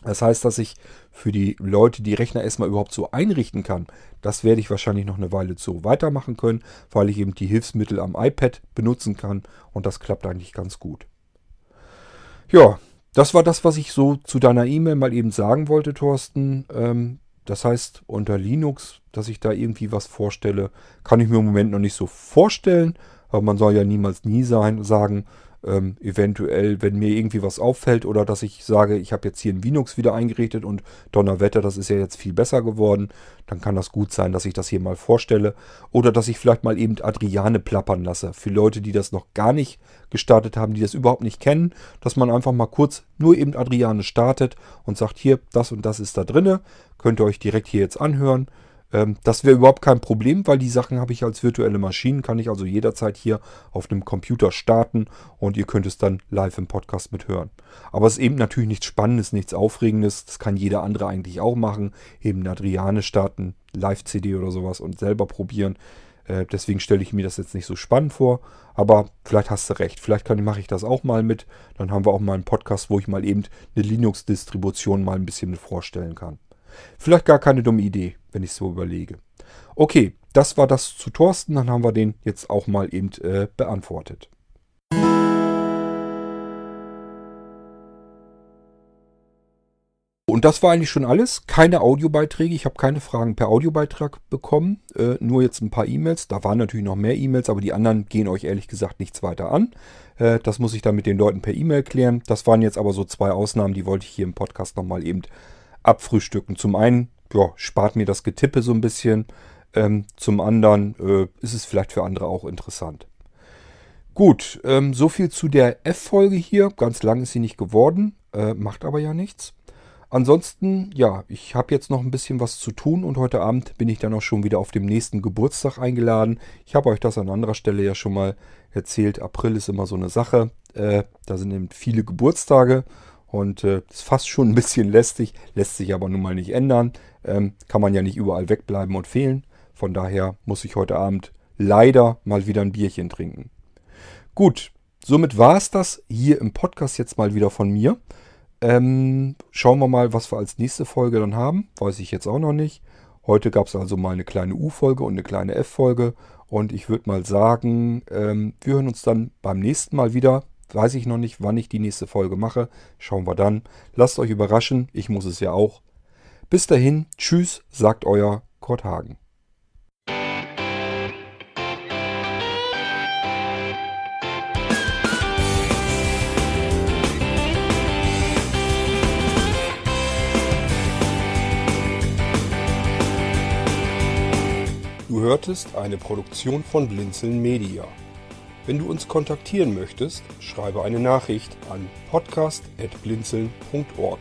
Das heißt, dass ich für die Leute die Rechner erstmal überhaupt so einrichten kann, das werde ich wahrscheinlich noch eine Weile so weitermachen können, weil ich eben die Hilfsmittel am iPad benutzen kann und das klappt eigentlich ganz gut. Ja, das war das, was ich so zu deiner E-Mail mal eben sagen wollte, Thorsten. Ähm, das heißt, unter Linux, dass ich da irgendwie was vorstelle, kann ich mir im Moment noch nicht so vorstellen. Aber man soll ja niemals nie sein, sagen, ähm, eventuell, wenn mir irgendwie was auffällt oder dass ich sage, ich habe jetzt hier ein Linux wieder eingerichtet und Donnerwetter, das ist ja jetzt viel besser geworden, dann kann das gut sein, dass ich das hier mal vorstelle. Oder dass ich vielleicht mal eben Adriane plappern lasse. Für Leute, die das noch gar nicht gestartet haben, die das überhaupt nicht kennen, dass man einfach mal kurz nur eben Adriane startet und sagt, hier, das und das ist da drinne, könnt ihr euch direkt hier jetzt anhören. Ähm, das wäre überhaupt kein Problem, weil die Sachen habe ich als virtuelle Maschinen, kann ich also jederzeit hier auf einem Computer starten und ihr könnt es dann live im Podcast mithören. Aber es ist eben natürlich nichts Spannendes, nichts Aufregendes, das kann jeder andere eigentlich auch machen, eben eine Adriane starten, Live-CD oder sowas und selber probieren. Äh, deswegen stelle ich mir das jetzt nicht so spannend vor, aber vielleicht hast du recht, vielleicht mache ich das auch mal mit, dann haben wir auch mal einen Podcast, wo ich mal eben eine Linux-Distribution mal ein bisschen vorstellen kann. Vielleicht gar keine dumme Idee, wenn ich so überlege. Okay, das war das zu Thorsten. Dann haben wir den jetzt auch mal eben äh, beantwortet. Und das war eigentlich schon alles. Keine Audiobeiträge. Ich habe keine Fragen per Audiobeitrag bekommen. Äh, nur jetzt ein paar E-Mails. Da waren natürlich noch mehr E-Mails, aber die anderen gehen euch ehrlich gesagt nichts weiter an. Äh, das muss ich dann mit den Leuten per E-Mail klären. Das waren jetzt aber so zwei Ausnahmen, die wollte ich hier im Podcast nochmal eben abfrühstücken. Zum einen ja, spart mir das Getippe so ein bisschen. Ähm, zum anderen äh, ist es vielleicht für andere auch interessant. Gut, ähm, so viel zu der F-Folge hier. Ganz lang ist sie nicht geworden, äh, macht aber ja nichts. Ansonsten, ja, ich habe jetzt noch ein bisschen was zu tun und heute Abend bin ich dann auch schon wieder auf dem nächsten Geburtstag eingeladen. Ich habe euch das an anderer Stelle ja schon mal erzählt. April ist immer so eine Sache. Äh, da sind eben viele Geburtstage und äh, ist fast schon ein bisschen lästig, lässt sich aber nun mal nicht ändern. Ähm, kann man ja nicht überall wegbleiben und fehlen. Von daher muss ich heute Abend leider mal wieder ein Bierchen trinken. Gut, somit war es das hier im Podcast jetzt mal wieder von mir. Ähm, schauen wir mal, was wir als nächste Folge dann haben. Weiß ich jetzt auch noch nicht. Heute gab es also mal eine kleine U-Folge und eine kleine F-Folge. Und ich würde mal sagen, ähm, wir hören uns dann beim nächsten Mal wieder. Weiß ich noch nicht, wann ich die nächste Folge mache. Schauen wir dann. Lasst euch überraschen. Ich muss es ja auch. Bis dahin, tschüss, sagt euer Kurt Hagen. Du hörtest eine Produktion von Blinzeln Media. Wenn du uns kontaktieren möchtest, schreibe eine Nachricht an podcast.blinzeln.org